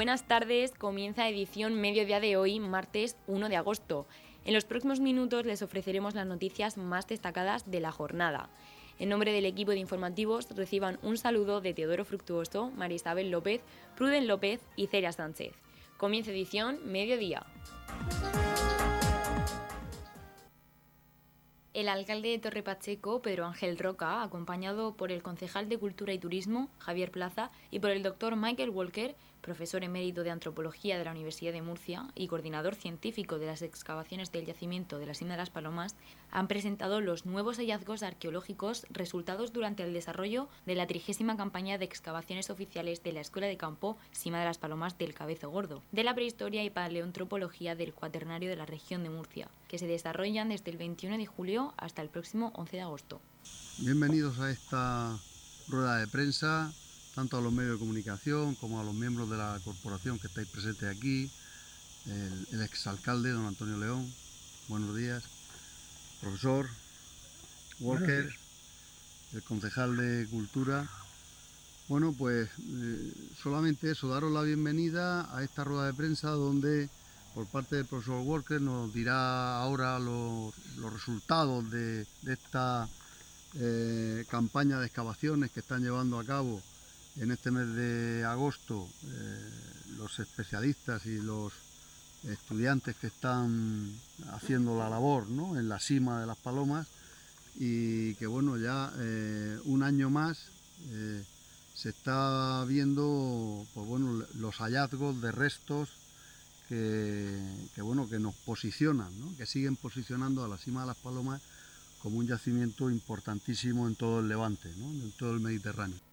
Buenas tardes, comienza edición mediodía de hoy, martes 1 de agosto. En los próximos minutos les ofreceremos las noticias más destacadas de la jornada. En nombre del equipo de informativos reciban un saludo de Teodoro Fructuoso, María Isabel López, Pruden López y Celia Sánchez. Comienza edición mediodía. El alcalde de Torre Pacheco, Pedro Ángel Roca, acompañado por el concejal de Cultura y Turismo, Javier Plaza, y por el doctor Michael Walker, profesor emérito de Antropología de la Universidad de Murcia y coordinador científico de las excavaciones del yacimiento de la Cima de las Palomas, han presentado los nuevos hallazgos arqueológicos resultados durante el desarrollo de la trigésima campaña de excavaciones oficiales de la Escuela de Campo Cima de las Palomas del Cabezo Gordo, de la prehistoria y paleontropología del Cuaternario de la región de Murcia, que se desarrollan desde el 21 de julio hasta el próximo 11 de agosto. Bienvenidos a esta rueda de prensa tanto a los medios de comunicación como a los miembros de la corporación que estáis presentes aquí, el, exalcalde don Antonio León, buenos días, profesor Walker, el concejal de Cultura. Bueno, pues eh, solamente eso, daros la bienvenida a esta rueda de prensa donde por parte del profesor Walker nos dirá ahora los, resultados de, esta eh, campaña de excavaciones que están llevando a cabo en este mes de agosto eh, los especialistas y los estudiantes que están haciendo la labor en la cima de las palomas y que bueno ya eh, un año más eh, se está viendo pues bueno los hallazgos de restos que, bueno que nos posicionan que siguen posicionando a la cima de las palomas como un yacimiento importantísimo en todo el Levante en todo el Mediterráneo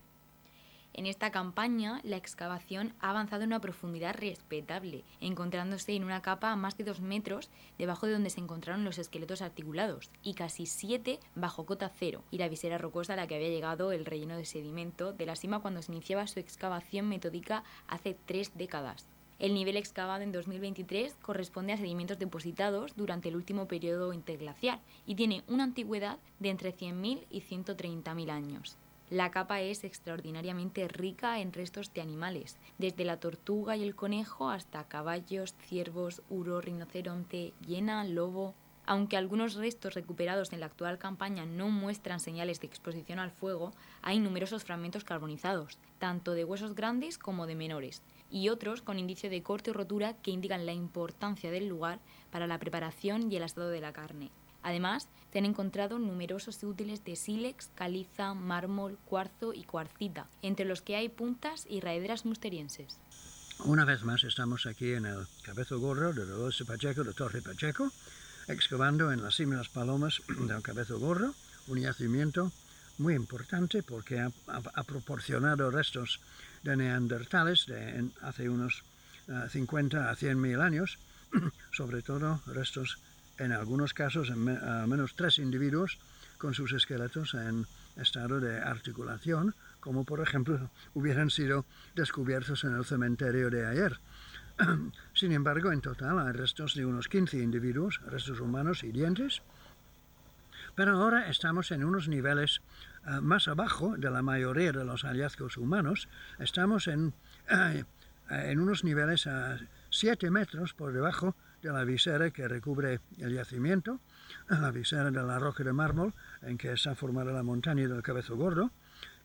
en esta campaña, la excavación ha avanzado en una profundidad respetable, encontrándose en una capa más de dos metros debajo de donde se encontraron los esqueletos articulados, y casi siete bajo cota cero, y la visera rocosa a la que había llegado el relleno de sedimento de la cima cuando se iniciaba su excavación metódica hace tres décadas. El nivel excavado en 2023 corresponde a sedimentos depositados durante el último periodo interglacial y tiene una antigüedad de entre 100.000 y 130.000 años. La capa es extraordinariamente rica en restos de animales, desde la tortuga y el conejo hasta caballos, ciervos, uro, rinoceronte, hiena, lobo. Aunque algunos restos recuperados en la actual campaña no muestran señales de exposición al fuego, hay numerosos fragmentos carbonizados, tanto de huesos grandes como de menores, y otros con indicio de corte o rotura que indican la importancia del lugar para la preparación y el estado de la carne. Además, se han encontrado numerosos útiles de sílex, caliza, mármol, cuarzo y cuarcita, entre los que hay puntas y raederas musterienses. Una vez más estamos aquí en el Cabezo Gorro de Dolores Pacheco, de Torre Pacheco, excavando en las cima palomas del Cabezo Gorro, un yacimiento muy importante porque ha, proporcionado restos de neandertales de hace unos 50 eh, a 100 mil años, sobre todo restos en algunos casos al menos tres individuos con sus esqueletos en estado de articulación, como por ejemplo hubieran sido descubiertos en el cementerio de ayer. Sin embargo, en total hay restos de unos 15 individuos, restos humanos y dientes, pero ahora estamos en unos niveles eh, más abajo de la mayoría de los hallazgos humanos, estamos en, eh, en unos niveles a 7 metros por debajo de la visera que recubre el yacimiento, la visera de la roca de mármol en que está formada la montaña del Cabezo Gordo,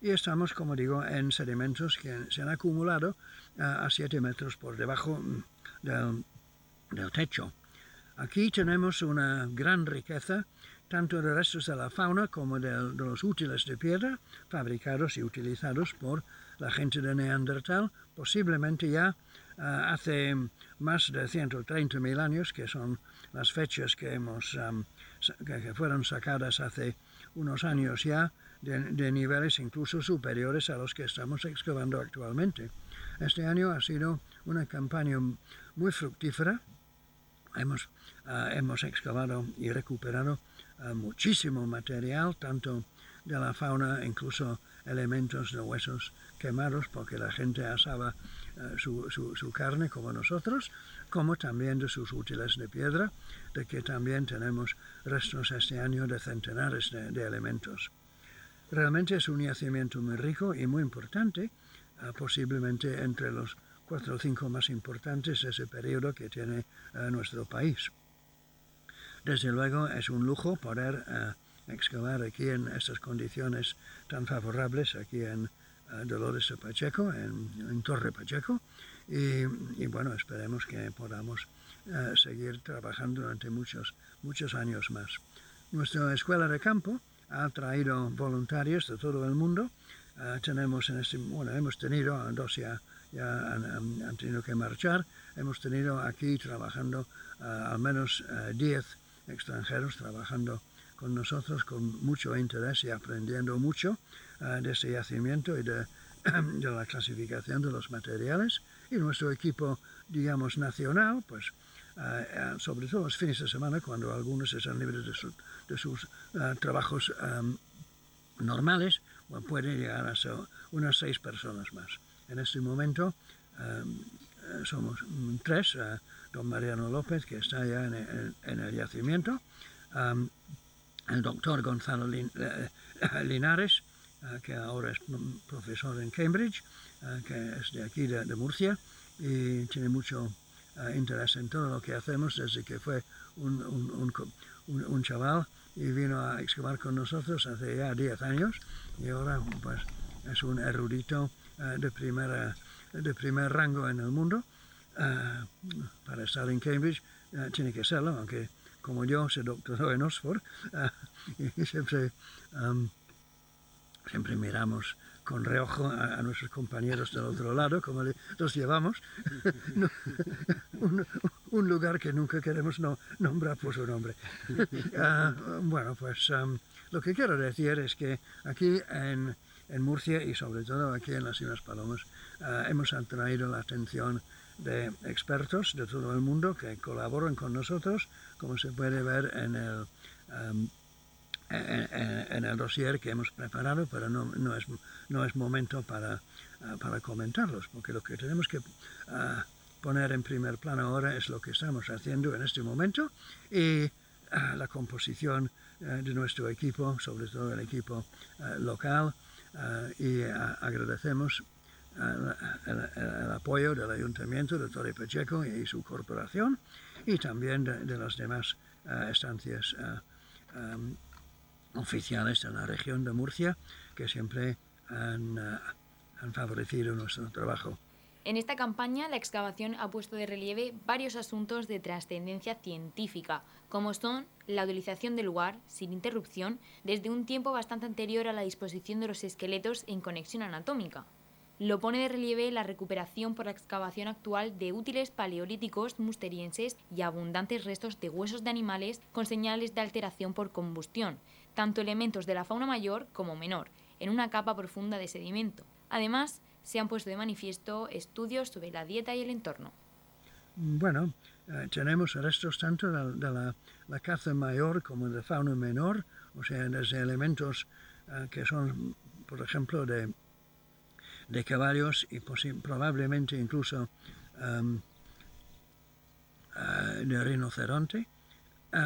y estamos, como digo, en sedimentos que se han acumulado a 7 metros por debajo mm, del, techo. Aquí tenemos una gran riqueza tanto de restos de la fauna como de, de, los útiles de piedra fabricados y utilizados por la gente de Neandertal, posiblemente ya hace más de 130.000 años, que son las fechas que, hemos, que fueron sacadas hace unos años ya, de, niveles incluso superiores a los que estamos excavando actualmente. Este año ha sido una campaña muy fructífera. Hemos, ah, hemos excavado y recuperado ah, muchísimo material, tanto de la fauna, incluso elementos de huesos quemados, porque la gente asaba eh, su, carne como nosotros, como también de sus útiles de piedra, de que también tenemos restos este año de centenares de, elementos. Realmente es un yacimiento muy rico y muy importante, eh, posiblemente entre los cuatro o cinco más importantes de ese periodo que tiene nuestro país. Desde luego es un lujo poder excavar aquí en estas condiciones tan favorables, aquí en Dolores Pacheco, en, Torre Pacheco, y, bueno, esperemos que podamos seguir trabajando durante muchos, muchos años más. Nuestra escuela de campo ha traído voluntarios de todo el mundo. tenemos en este, bueno, hemos tenido dos ya, ya han, tenido que marchar. Hemos tenido aquí trabajando al menos 10 extranjeros trabajando con nosotros con mucho interés y aprendiendo mucho de ese yacimiento y de, de, la clasificación de los materiales. Y nuestro equipo, digamos, nacional, pues sobre todo los fines de semana, cuando algunos están libres de, de sus trabajos normales, pues pueden llegar a unas seis personas más. En este momento somos tres, don Mariano López, que está ya en el, yacimiento, el doctor Gonzalo eh, Linares, eh, que ahora es profesor en Cambridge, eh, que es de aquí, de, Murcia, y tiene mucho interés en todo lo que hacemos desde que fue un, un, chaval y vino a excavar con nosotros hace ya 10 años y ahora pues es un erudito de, primera, de primer rango en el mundo. para estar en Cambridge tiene que serlo, aunque como yo se doctoró en Oxford, y siempre, siempre miramos con reojo a, nuestros compañeros del otro lado, como los llevamos, un, lugar que nunca queremos no, nombrar por su nombre. Ah, bueno, pues lo que quiero decir es que aquí en, en, Murcia y sobre todo aquí en las Islas Palomas ah, hemos atraído la atención de expertos de todo el mundo que colaboran con nosotros, como se puede ver en el, um, en, el dossier que hemos preparado, pero no, no, es, no es momento para, uh, para comentarlos, porque lo que tenemos que uh, poner en primer plano ahora es lo que estamos haciendo en este momento y uh, la composición de nuestro equipo, sobre todo el equipo local, y agradecemos el, apoyo del Ayuntamiento de Torre Pacheco y su corporación y también de, las demás eh, estancias eh, em, oficiales de la región de Murcia que siempre han, eh, han favorecido nuestro trabajo. En esta campaña, la excavación ha puesto de relieve varios asuntos de trascendencia científica, como son la utilización del lugar, sin interrupción, desde un tiempo bastante anterior a la disposición de los esqueletos en conexión anatómica, lo pone de relieve la recuperación por la excavación actual de útiles paleolíticos musterienses y abundantes restos de huesos de animales con señales de alteración por combustión, tanto elementos de la fauna mayor como menor, en una capa profunda de sedimento. Además, se han puesto de manifiesto estudios sobre la dieta y el entorno. Bueno, eh, tenemos restos tanto de, la, caza mayor como de fauna menor, o sea, desde elementos eh, que son, por ejemplo, de de caballos y probablemente incluso uh, de rinoceronte,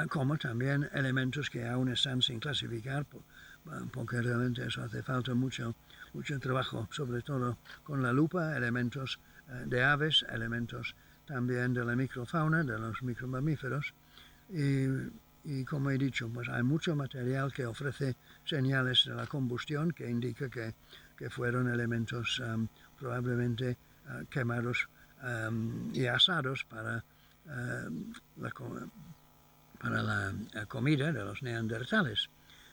como también elementos que aún están sin clasificar, uh, porque realmente eso hace falta mucho, mucho trabajo, sobre todo con la lupa, elementos de aves, elementos también de la microfauna, de los micromamíferos, y, y como he dicho, pues hay mucho material que ofrece señales de la combustión que indica que que fueron elementos um, probablemente uh, quemados um, y asados para, um, la, para la, comida de los neandertales.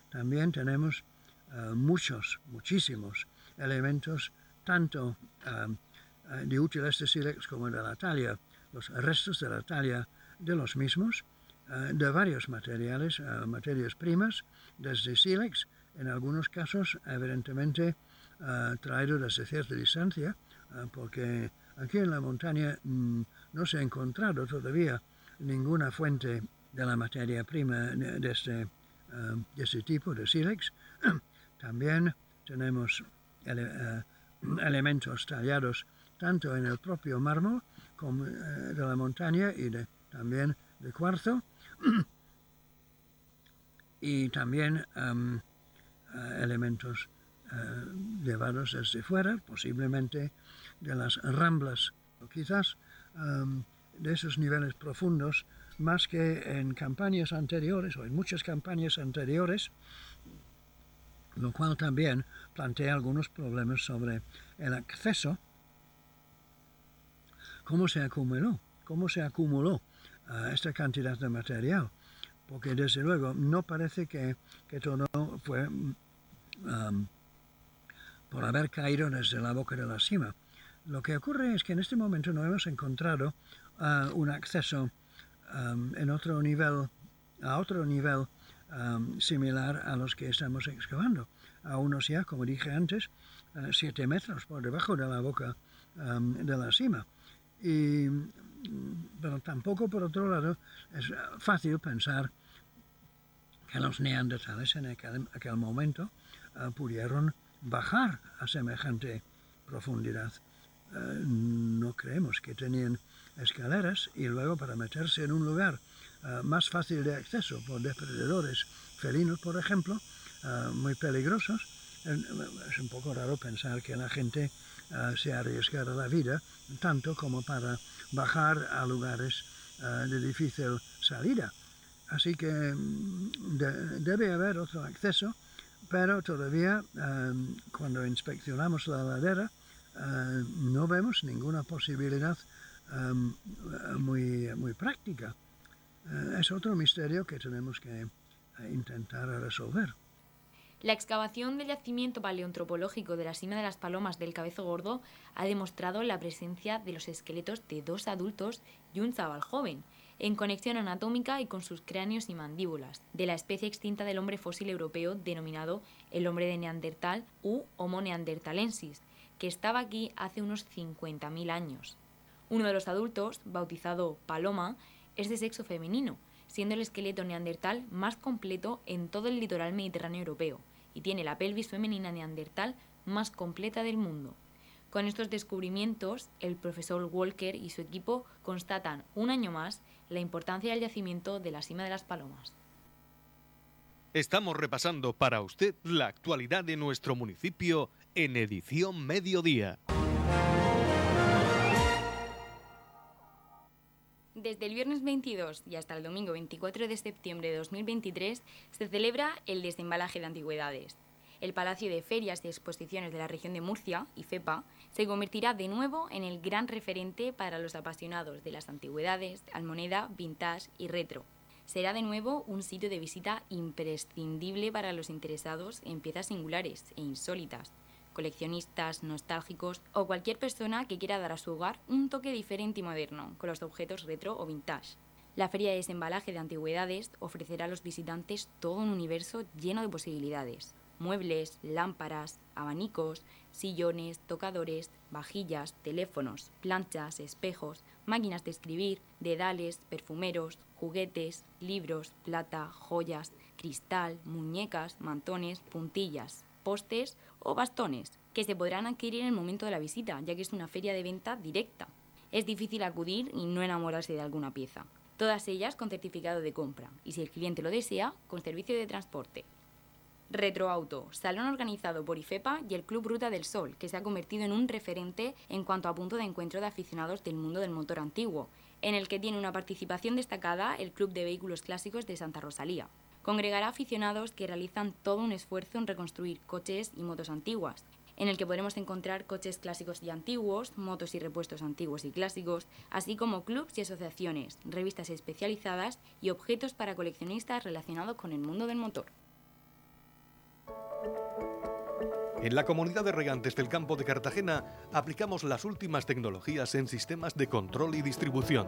También tenemos uh, muchos, muchísimos elementos, tanto uh, de útiles de sílex como de la talla, los restos de la talla de los mismos, de varios materiales, materias primas, desde sílex, en algunos casos, evidentemente, traído desde cierta distancia, porque aquí en la montaña mm, no se ha encontrado todavía ninguna fuente de la materia prima de este, de este tipo de sílex. También tenemos elementos tallados tanto en el propio mármol como de la montaña y de, también de cuarzo. y también elementos eh, llevados desde fuera, posiblemente de las ramblas Quizás em, de esos niveles profundos, más que en campañas anteriores o en muchas campañas anteriores, lo cual también plantea algunos problemas sobre el acceso, cómo se acumuló, cómo se acumuló eh, esta cantidad de material, porque desde luego no parece que, todo fue um, por haber caído desde la boca de la cima. Lo que ocurre es que en este momento no hemos encontrado uh, un acceso um, en otro nivel, a otro nivel um, similar a los que estamos excavando. A unos ya, como dije antes, uh, siete metros por debajo de la boca de la cima. Y, pero tampoco, por otro lado, es fácil pensar que los neandertales en aquel, momento uh, pudieron bajar a semejante profundidad. Uh, no creemos que tenían escaleras y luego para meterse en un lugar uh, más fácil de acceso por depredadores felinos, por ejemplo, muy peligrosos, es un poco raro pensar que la gente se arriesgara la vida tanto como para bajar a lugares de difícil salida. Así que mm, debe haber otro acceso, pero todavía cuando inspeccionamos la ladera no vemos ninguna posibilidad em, muy, muy práctica. Eh, es otro misterio que tenemos que eh, intentar resolver. La excavación del yacimiento paleontropológico de la cima de las palomas del Cabezo Gordo ha demostrado la presencia de los esqueletos de dos adultos y un chaval joven, en conexión anatómica y con sus cráneos y mandíbulas, de la especie extinta del hombre fósil europeo denominado el hombre de Neandertal u Homo neanderthalensis, que estaba aquí hace unos 50.000 años. Uno de los adultos, bautizado Paloma, es de sexo femenino, siendo el esqueleto neandertal más completo en todo el litoral mediterráneo europeo, y tiene la pelvis femenina neandertal más completa del mundo. Con estos descubrimientos, el profesor Walker y su equipo constatan un año más la importancia del yacimiento de la cima de las palomas. Estamos repasando para usted la actualidad de nuestro municipio en edición mediodía. Desde el viernes 22 y hasta el domingo 24 de septiembre de 2023 se celebra el desembalaje de antigüedades. El Palacio de Ferias y Exposiciones de la región de Murcia, IFEPA, se convertirá de nuevo en el gran referente para los apasionados de las antigüedades, almoneda, vintage y retro. Será de nuevo un sitio de visita imprescindible para los interesados en piezas singulares e insólitas, coleccionistas, nostálgicos o cualquier persona que quiera dar a su hogar un toque diferente y moderno con los objetos retro o vintage. La Feria de Desembalaje de Antigüedades ofrecerá a los visitantes todo un universo lleno de posibilidades. Muebles, lámparas, abanicos, sillones, tocadores, vajillas, teléfonos, planchas, espejos, máquinas de escribir, dedales, perfumeros, juguetes, libros, plata, joyas, cristal, muñecas, mantones, puntillas, postes o bastones, que se podrán adquirir en el momento de la visita, ya que es una feria de venta directa. Es difícil acudir y no enamorarse de alguna pieza. Todas ellas con certificado de compra y si el cliente lo desea, con servicio de transporte. Retroauto, salón organizado por IFEPA y el Club Ruta del Sol, que se ha convertido en un referente en cuanto a punto de encuentro de aficionados del mundo del motor antiguo, en el que tiene una participación destacada el Club de Vehículos Clásicos de Santa Rosalía congregará aficionados que realizan todo un esfuerzo en reconstruir coches y motos antiguas, en el que podremos encontrar coches clásicos y antiguos, motos y repuestos antiguos y clásicos, así como clubs y asociaciones, revistas especializadas y objetos para coleccionistas relacionados con el mundo del motor. En la comunidad de regantes del campo de Cartagena aplicamos las últimas tecnologías en sistemas de control y distribución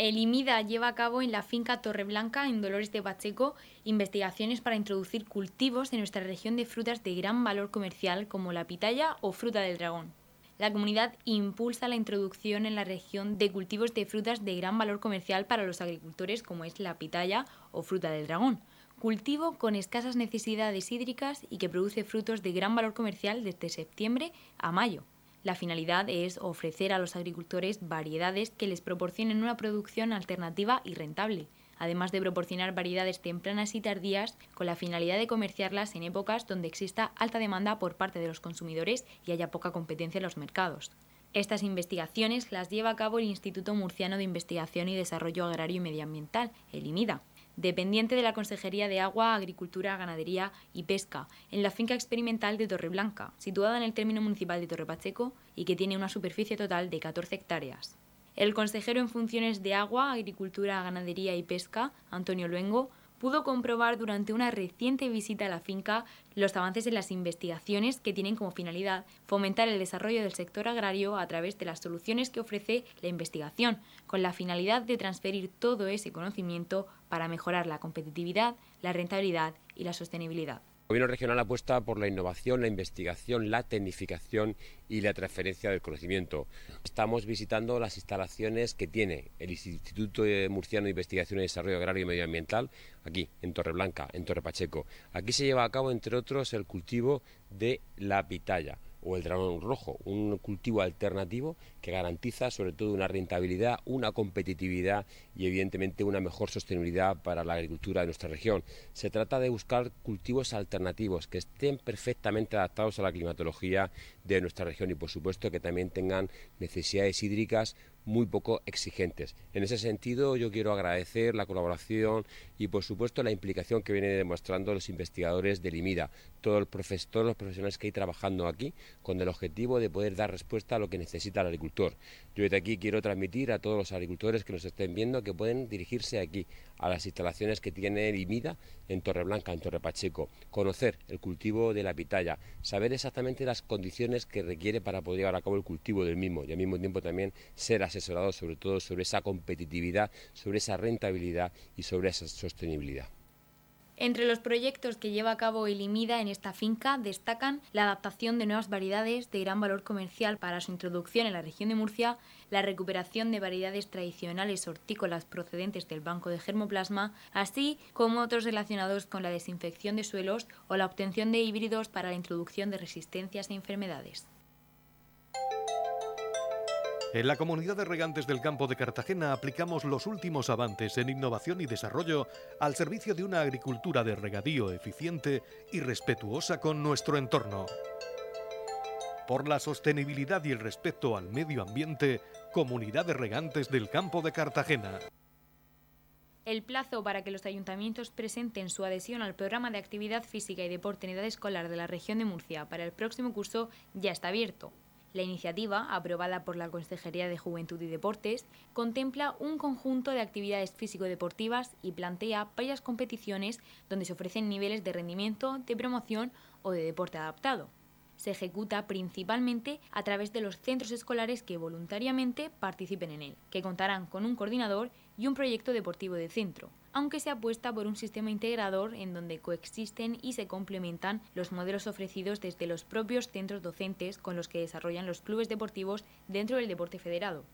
El IMIDA lleva a cabo en la finca Torreblanca, en Dolores de Pacheco, investigaciones para introducir cultivos en nuestra región de frutas de gran valor comercial como la pitaya o fruta del dragón. La comunidad impulsa la introducción en la región de cultivos de frutas de gran valor comercial para los agricultores como es la pitaya o fruta del dragón, cultivo con escasas necesidades hídricas y que produce frutos de gran valor comercial desde septiembre a mayo. La finalidad es ofrecer a los agricultores variedades que les proporcionen una producción alternativa y rentable, además de proporcionar variedades tempranas y tardías con la finalidad de comerciarlas en épocas donde exista alta demanda por parte de los consumidores y haya poca competencia en los mercados. Estas investigaciones las lleva a cabo el Instituto Murciano de Investigación y Desarrollo Agrario y Medioambiental, el IMIDA, dependiente de la Consejería de Agua, Agricultura, Ganadería y Pesca, en la finca experimental de Torreblanca, situada en el término municipal de Torrepacheco y que tiene una superficie total de 14 hectáreas. El consejero en funciones de Agua, Agricultura, Ganadería y Pesca, Antonio Luengo, pudo comprobar durante una reciente visita a la finca los avances en las investigaciones que tienen como finalidad fomentar el desarrollo del sector agrario a través de las soluciones que ofrece la investigación, con la finalidad de transferir todo ese conocimiento para mejorar la competitividad, la rentabilidad y la sostenibilidad. El gobierno regional apuesta por la innovación, la investigación, la tecnificación y la transferencia del conocimiento. Estamos visitando las instalaciones que tiene el Instituto Murciano de Investigación y Desarrollo Agrario y Medioambiental, aquí, en Torreblanca, en Torre Pacheco. Aquí se lleva a cabo, entre otros, el cultivo de la pitaya o el dragón rojo, un cultivo alternativo que garantiza sobre todo una rentabilidad, una competitividad y evidentemente una mejor sostenibilidad para la agricultura de nuestra región. Se trata de buscar cultivos alternativos que estén perfectamente adaptados a la climatología de nuestra región y por supuesto que también tengan necesidades hídricas muy poco exigentes. En ese sentido, yo quiero agradecer la colaboración y, por supuesto, la implicación que vienen demostrando los investigadores del IMIDA, todos los, profesionales que hay trabajando aquí, con el objetivo de poder dar respuesta a lo que necesita el agricultor. Yo desde aquí quiero transmitir a todos los agricultores que nos estén viendo que pueden dirigirse aquí, a las instalaciones que tiene el IMIDA en Torreblanca, en Torre Pacheco, conocer el cultivo de la pitaya, saber exactamente las condiciones que requiere para poder llevar a cabo el cultivo del mismo y al mismo tiempo también ser asesorado sobre todo sobre esa competitividad, sobre esa rentabilidad y sobre esa sostenibilidad. Entre los proyectos que lleva a cabo el IMIDA en esta finca destacan la adaptación de nuevas variedades de gran valor comercial para su introducción en la región de Murcia, la recuperación de variedades tradicionales hortícolas procedentes del banco de germoplasma, así como otros relacionados con la desinfección de suelos o la obtención de híbridos para la introducción de resistencias e enfermedades. En la comunidad de regantes del campo de Cartagena aplicamos los últimos avances en innovación y desarrollo al servicio de una agricultura de regadío eficiente y respetuosa con nuestro entorno. Por la sostenibilidad y el respeto al medio ambiente, Comunidad de Regantes del Campo de Cartagena. El plazo para que los ayuntamientos presenten su adhesión al programa de actividad física y deporte en edad escolar de la región de Murcia para el próximo curso ya está abierto. La iniciativa, aprobada por la Consejería de Juventud y Deportes, contempla un conjunto de actividades físico-deportivas y plantea varias competiciones donde se ofrecen niveles de rendimiento, de promoción o de deporte adaptado. Se ejecuta principalmente a través de los centros escolares que voluntariamente participen en él, que contarán con un coordinador y un proyecto deportivo de centro, aunque se apuesta por un sistema integrador en donde coexisten y se complementan los modelos ofrecidos desde los propios centros docentes con los que desarrollan los clubes deportivos dentro del deporte federado.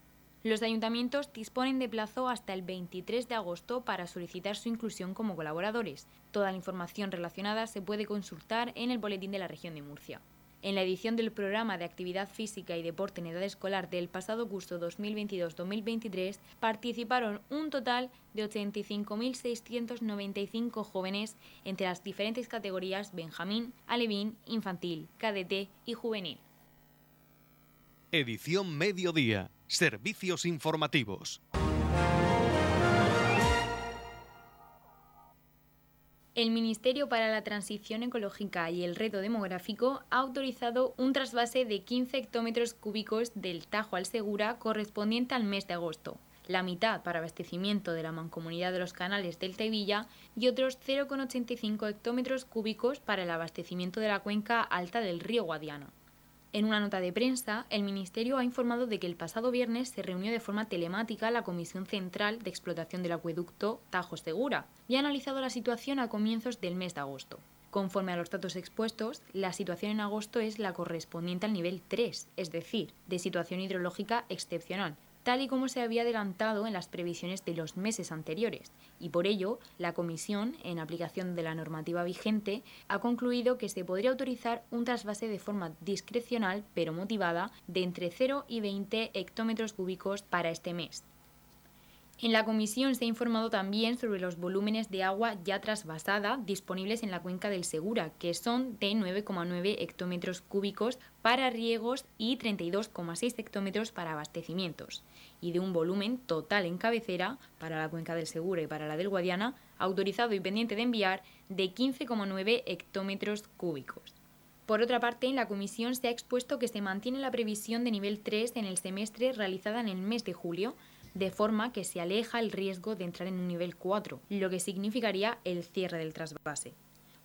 Los ayuntamientos disponen de plazo hasta el 23 de agosto para solicitar su inclusión como colaboradores. Toda la información relacionada se puede consultar en el Boletín de la Región de Murcia. En la edición del programa de actividad física y deporte en edad escolar del pasado curso 2022-2023 participaron un total de 85.695 jóvenes entre las diferentes categorías Benjamín, Alevín, Infantil, Cadete y Juvenil. Edición Mediodía. Servicios informativos. El Ministerio para la Transición Ecológica y el Reto Demográfico ha autorizado un trasvase de 15 hectómetros cúbicos del Tajo al Segura correspondiente al mes de agosto, la mitad para abastecimiento de la mancomunidad de los canales del Tevilla y otros 0,85 hectómetros cúbicos para el abastecimiento de la cuenca alta del río Guadiana. En una nota de prensa, el Ministerio ha informado de que el pasado viernes se reunió de forma telemática la Comisión Central de Explotación del Acueducto Tajo Segura y ha analizado la situación a comienzos del mes de agosto. Conforme a los datos expuestos, la situación en agosto es la correspondiente al nivel 3, es decir, de situación hidrológica excepcional, tal y como se había adelantado en las previsiones de los meses anteriores, y por ello la Comisión, en aplicación de la normativa vigente, ha concluido que se podría autorizar un trasvase de forma discrecional pero motivada de entre 0 y 20 hectómetros cúbicos para este mes. En la comisión se ha informado también sobre los volúmenes de agua ya trasvasada disponibles en la cuenca del Segura, que son de 9,9 hectómetros cúbicos para riegos y 32,6 hectómetros para abastecimientos, y de un volumen total en cabecera para la cuenca del Segura y para la del Guadiana, autorizado y pendiente de enviar, de 15,9 hectómetros cúbicos. Por otra parte, en la comisión se ha expuesto que se mantiene la previsión de nivel 3 en el semestre realizada en el mes de julio, de forma que se aleja el riesgo de entrar en un nivel 4, lo que significaría el cierre del trasvase.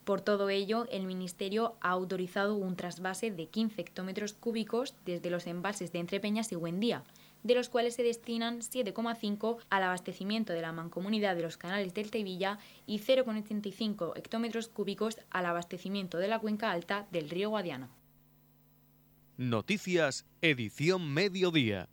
Por todo ello, el Ministerio ha autorizado un trasvase de 15 hectómetros cúbicos desde los embalses de Entrepeñas y Buendía, de los cuales se destinan 7,5 al abastecimiento de la mancomunidad de los canales del Tevilla y 0,85 hectómetros cúbicos al abastecimiento de la cuenca alta del río Guadiana. Noticias, edición mediodía.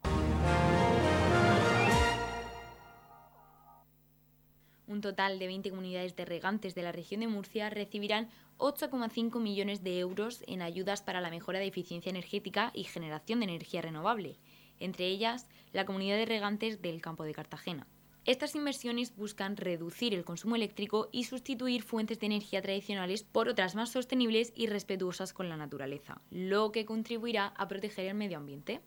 Un total de 20 comunidades de regantes de la región de Murcia recibirán 8,5 millones de euros en ayudas para la mejora de eficiencia energética y generación de energía renovable, entre ellas la comunidad de regantes del campo de Cartagena. Estas inversiones buscan reducir el consumo eléctrico y sustituir fuentes de energía tradicionales por otras más sostenibles y respetuosas con la naturaleza, lo que contribuirá a proteger el medio ambiente.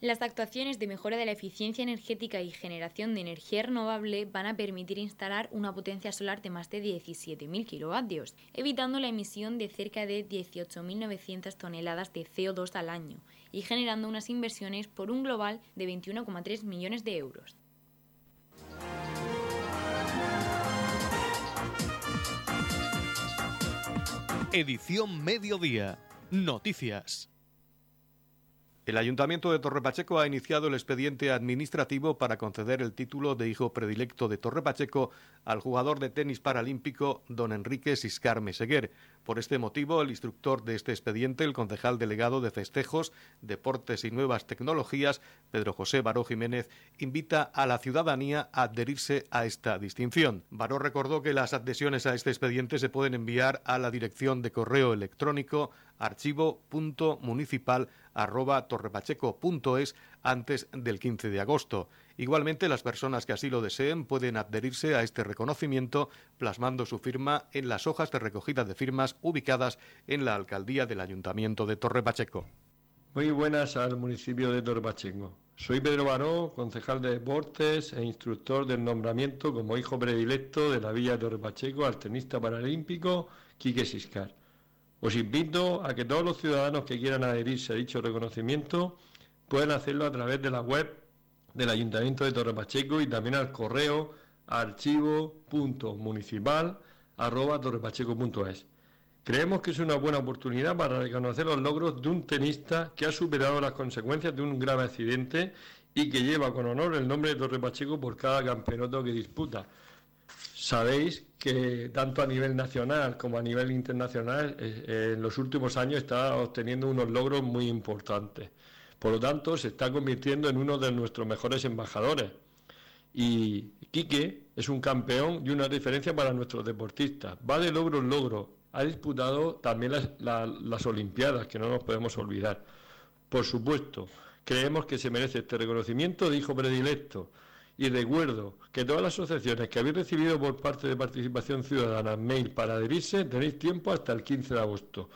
Las actuaciones de mejora de la eficiencia energética y generación de energía renovable van a permitir instalar una potencia solar de más de 17.000 kilovatios, evitando la emisión de cerca de 18.900 toneladas de CO2 al año y generando unas inversiones por un global de 21,3 millones de euros. Edición Mediodía. Noticias. El Ayuntamiento de Torrepacheco ha iniciado el expediente administrativo para conceder el título de hijo predilecto de Torrepacheco al jugador de tenis paralímpico don Enrique Siscar Meseguer. Por este motivo, el instructor de este expediente, el concejal delegado de Festejos, Deportes y Nuevas Tecnologías, Pedro José Baró Jiménez, invita a la ciudadanía a adherirse a esta distinción. Baró recordó que las adhesiones a este expediente se pueden enviar a la dirección de correo electrónico archivo.municipal@torrepacheco.es antes del 15 de agosto. Igualmente, las personas que así lo deseen pueden adherirse a este reconocimiento plasmando su firma en las hojas de recogida de firmas ubicadas en la alcaldía del Ayuntamiento de Torrepacheco. Muy buenas al municipio de Torrepacheco. Soy Pedro Baró, concejal de deportes e instructor del nombramiento como hijo predilecto de la Villa de Torrepacheco al tenista paralímpico Quique Siscar. Os invito a que todos los ciudadanos que quieran adherirse a dicho reconocimiento puedan hacerlo a través de la web del Ayuntamiento de Torre Pacheco y también al correo archivo.municipal.torrepacheco.es. Creemos que es una buena oportunidad para reconocer los logros de un tenista que ha superado las consecuencias de un grave accidente y que lleva con honor el nombre de Torre Pacheco por cada campeonato que disputa. Sabéis que tanto a nivel nacional como a nivel internacional eh, en los últimos años está obteniendo unos logros muy importantes. Por lo tanto, se está convirtiendo en uno de nuestros mejores embajadores. Y Quique es un campeón y una referencia para nuestros deportistas. Va de logro en logro. Ha disputado también las, Olimpiadas, que no nos podemos olvidar. Por supuesto, creemos que se merece este reconocimiento de hijo predilecto y recuerdo que todas las asociaciones que habéis recibido por parte de Participación Ciudadana mail para adherirse tenéis tiempo hasta el 15 de agosto.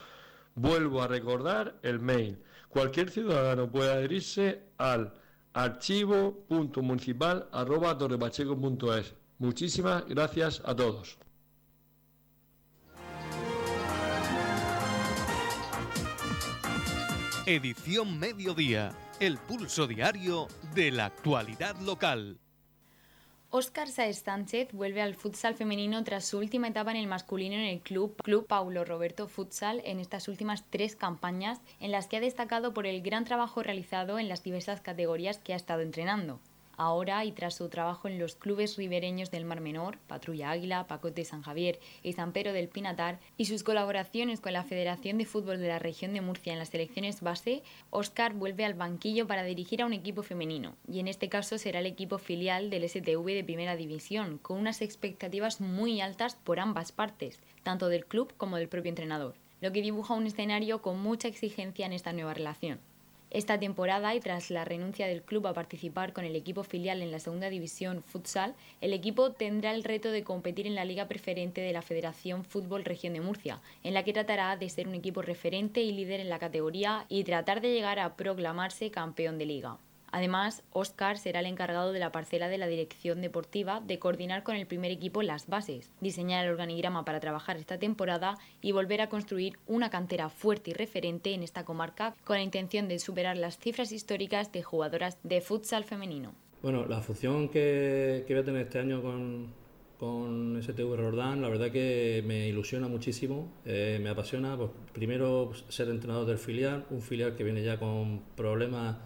Vuelvo a recordar el mail. Cualquier ciudadano puede adherirse al archivo.municipal.torrepacheco.es. Muchísimas gracias a todos. Edición Mediodía, el pulso diario de la actualidad local. Óscar Saez Sánchez vuelve al futsal femenino tras su última etapa en el masculino en el club, club Paulo Roberto Futsal en estas últimas tres campañas en las que ha destacado por el gran trabajo realizado en las diversas categorías que ha estado entrenando. Ahora, y tras su trabajo en los clubes ribereños del Mar Menor, Patrulla Águila, Pacote de San Javier y San Pedro del Pinatar, y sus colaboraciones con la Federación de Fútbol de la región de Murcia en las selecciones base, Óscar vuelve al banquillo para dirigir a un equipo femenino, y en este caso será el equipo filial del STV de Primera División, con unas expectativas muy altas por ambas partes, tanto del club como del propio entrenador, lo que dibuja un escenario con mucha exigencia en esta nueva relación. Esta temporada y tras la renuncia del club a participar con el equipo filial en la segunda división futsal, el equipo tendrá el reto de competir en la liga preferente de la Federación Fútbol Región de Murcia, en la que tratará de ser un equipo referente y líder en la categoría y tratar de llegar a proclamarse campeón de liga. Además, Oscar será el encargado de la parcela de la dirección deportiva de coordinar con el primer equipo las bases, diseñar el organigrama para trabajar esta temporada y volver a construir una cantera fuerte y referente en esta comarca con la intención de superar las cifras históricas de jugadoras de futsal femenino. Bueno, la función que, voy a tener este año con, con STV Rordán, la verdad que me ilusiona muchísimo, eh, me apasiona. Pues, primero, ser entrenador del filial, un filial que viene ya con problemas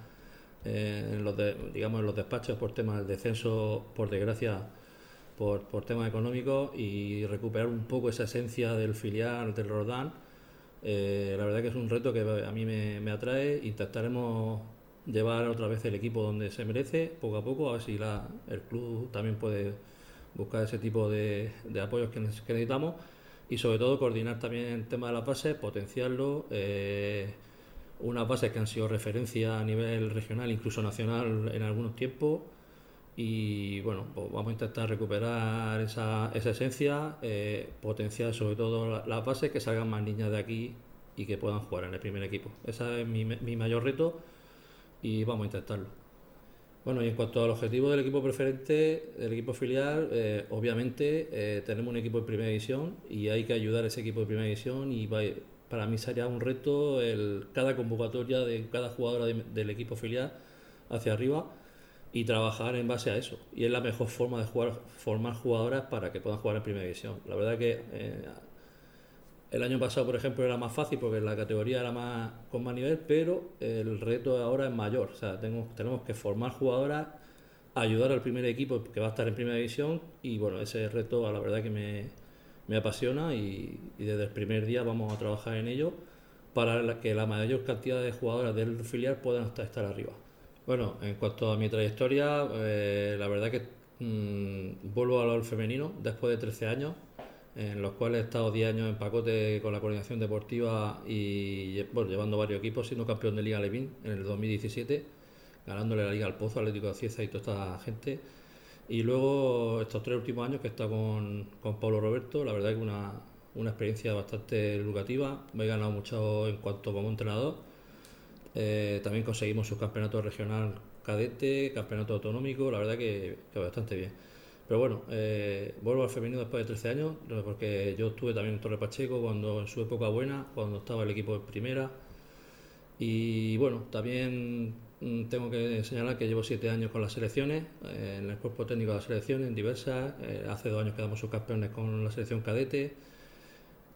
eh, en los digamos en los despachos por temas del descenso, por desgracia, por, por temas económicos y recuperar un poco esa esencia del filial del Rodán. Eh, la verdad que es un reto que a mí me, me, atrae. Intentaremos llevar otra vez el equipo donde se merece, poco a poco, a ver si la, el club también puede buscar ese tipo de, de apoyos que, necesitamos y sobre todo coordinar también el tema de las bases, potenciarlo. Eh, unas bases que han sido referencia a nivel regional, incluso nacional en algunos tiempos. Y bueno, pues vamos a intentar recuperar esa, esa esencia, eh, potenciar sobre todo las bases, que salgan más niñas de aquí y que puedan jugar en el primer equipo. Ese es mi, mi mayor reto y vamos a intentarlo. Bueno, y en cuanto al objetivo del equipo preferente, del equipo filial, eh, obviamente eh, tenemos un equipo de primera división y hay que ayudar a ese equipo de primera división y va, para mí sería un reto el, cada convocatoria de cada jugadora del equipo filial hacia arriba y trabajar en base a eso. Y es la mejor forma de jugar, formar jugadoras para que puedan jugar en primera división. La verdad que eh, el año pasado, por ejemplo, era más fácil porque la categoría era más con más nivel, pero el reto ahora es mayor. O sea, tenemos, tenemos que formar jugadoras, ayudar al primer equipo que va a estar en primera división y bueno, ese reto a la verdad que me, me apasiona y, desde el primer día vamos a trabajar en ello para que la mayor cantidad de jugadoras del filial puedan estar, arriba. Bueno, en cuanto a mi trayectoria, eh, la verdad que mm, vuelvo al femenino después de 13 años, en los cuales he estado 10 años en pacote con la coordinación deportiva y bueno, llevando varios equipos, siendo campeón de Liga Levin en el 2017, ganándole la Liga al Pozo, Atlético de Cieza y toda esta gente. Y luego estos tres últimos años que he estado con, con Pablo Roberto, la verdad que una, una experiencia bastante educativa. Me he ganado mucho en cuanto como entrenador. Eh, también conseguimos su campeonato regional cadete, campeonato autonómico, la verdad que, bastante bien. Pero bueno, eh, vuelvo al femenino después de 13 años, porque yo estuve también en Torre Pacheco cuando en su época buena, cuando estaba el equipo en primera. Y bueno, también tengo que señalar que llevo siete años con las selecciones, eh, en el cuerpo técnico de las selecciones, en diversas. Eh, hace dos años quedamos subcampeones con la selección cadete.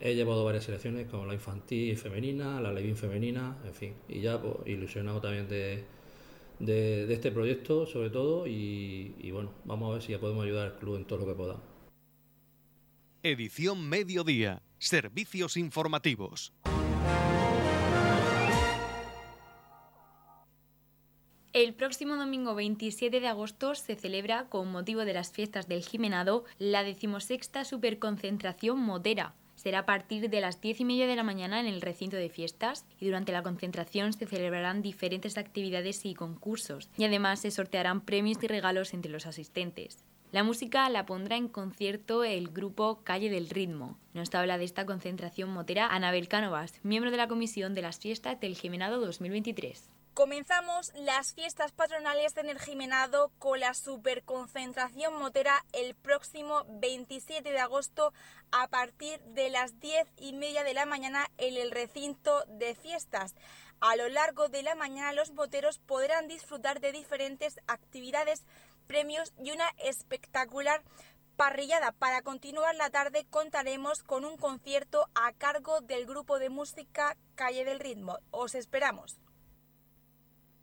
He llevado varias selecciones como la infantil femenina, la Levin femenina, en fin. Y ya pues, ilusionado también de, de, este proyecto, sobre todo. Y, y bueno, vamos a ver si ya podemos ayudar al club en todo lo que podamos. Edición Mediodía. Servicios informativos. El próximo domingo 27 de agosto se celebra, con motivo de las fiestas del Jimenado, la decimosexta superconcentración motera. Será a partir de las 10 y media de la mañana en el recinto de fiestas y durante la concentración se celebrarán diferentes actividades y concursos y además se sortearán premios y regalos entre los asistentes. La música la pondrá en concierto el grupo Calle del Ritmo. Nos habla de esta concentración motera Anabel Cánovas, miembro de la comisión de las fiestas del Jimenado 2023. Comenzamos las fiestas patronales de Jimenado con la superconcentración motera el próximo 27 de agosto a partir de las 10 y media de la mañana en el recinto de fiestas. A lo largo de la mañana los moteros podrán disfrutar de diferentes actividades, premios y una espectacular parrillada. Para continuar la tarde contaremos con un concierto a cargo del grupo de música Calle del Ritmo. Os esperamos.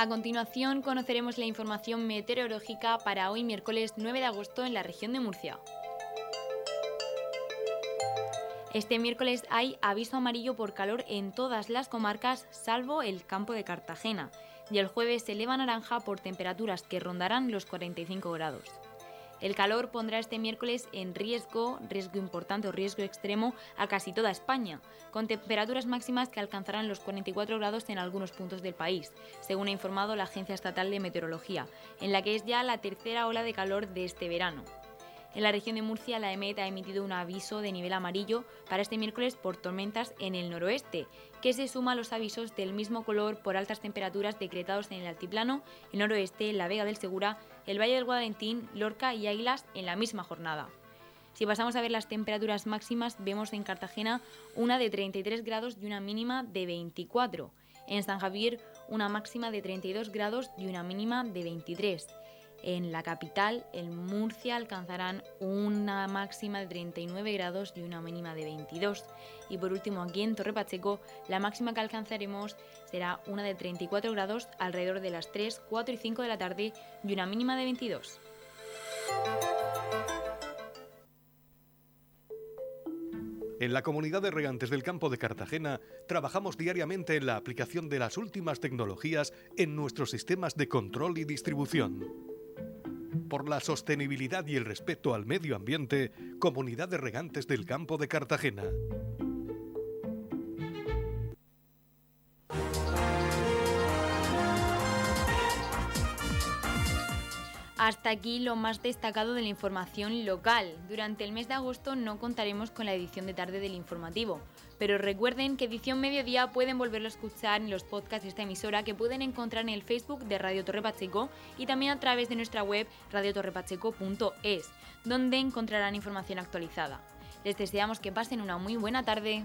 A continuación conoceremos la información meteorológica para hoy miércoles 9 de agosto en la región de Murcia. Este miércoles hay aviso amarillo por calor en todas las comarcas salvo el campo de Cartagena y el jueves se eleva naranja por temperaturas que rondarán los 45 grados. El calor pondrá este miércoles en riesgo, riesgo importante o riesgo extremo a casi toda España, con temperaturas máximas que alcanzarán los 44 grados en algunos puntos del país, según ha informado la Agencia Estatal de Meteorología, en la que es ya la tercera ola de calor de este verano. En la región de Murcia, la EMET ha emitido un aviso de nivel amarillo para este miércoles por tormentas en el noroeste, que se suma a los avisos del mismo color por altas temperaturas decretados en el altiplano, el noroeste, la Vega del Segura, el Valle del Guadalentín, Lorca y Águilas en la misma jornada. Si pasamos a ver las temperaturas máximas, vemos en Cartagena una de 33 grados y una mínima de 24. En San Javier, una máxima de 32 grados y una mínima de 23. En la capital, en Murcia, alcanzarán una máxima de 39 grados y una mínima de 22. Y por último, aquí en Torre Pacheco, la máxima que alcanzaremos será una de 34 grados alrededor de las 3, 4 y 5 de la tarde y una mínima de 22. En la comunidad de regantes del campo de Cartagena trabajamos diariamente en la aplicación de las últimas tecnologías en nuestros sistemas de control y distribución por la sostenibilidad y el respeto al medio ambiente, Comunidad de Regantes del Campo de Cartagena. Hasta aquí lo más destacado de la información local. Durante el mes de agosto no contaremos con la edición de tarde del informativo, pero recuerden que edición mediodía pueden volverlo a escuchar en los podcasts de esta emisora que pueden encontrar en el Facebook de Radio Torre Pacheco y también a través de nuestra web radiotorrepacheco.es, donde encontrarán información actualizada. Les deseamos que pasen una muy buena tarde.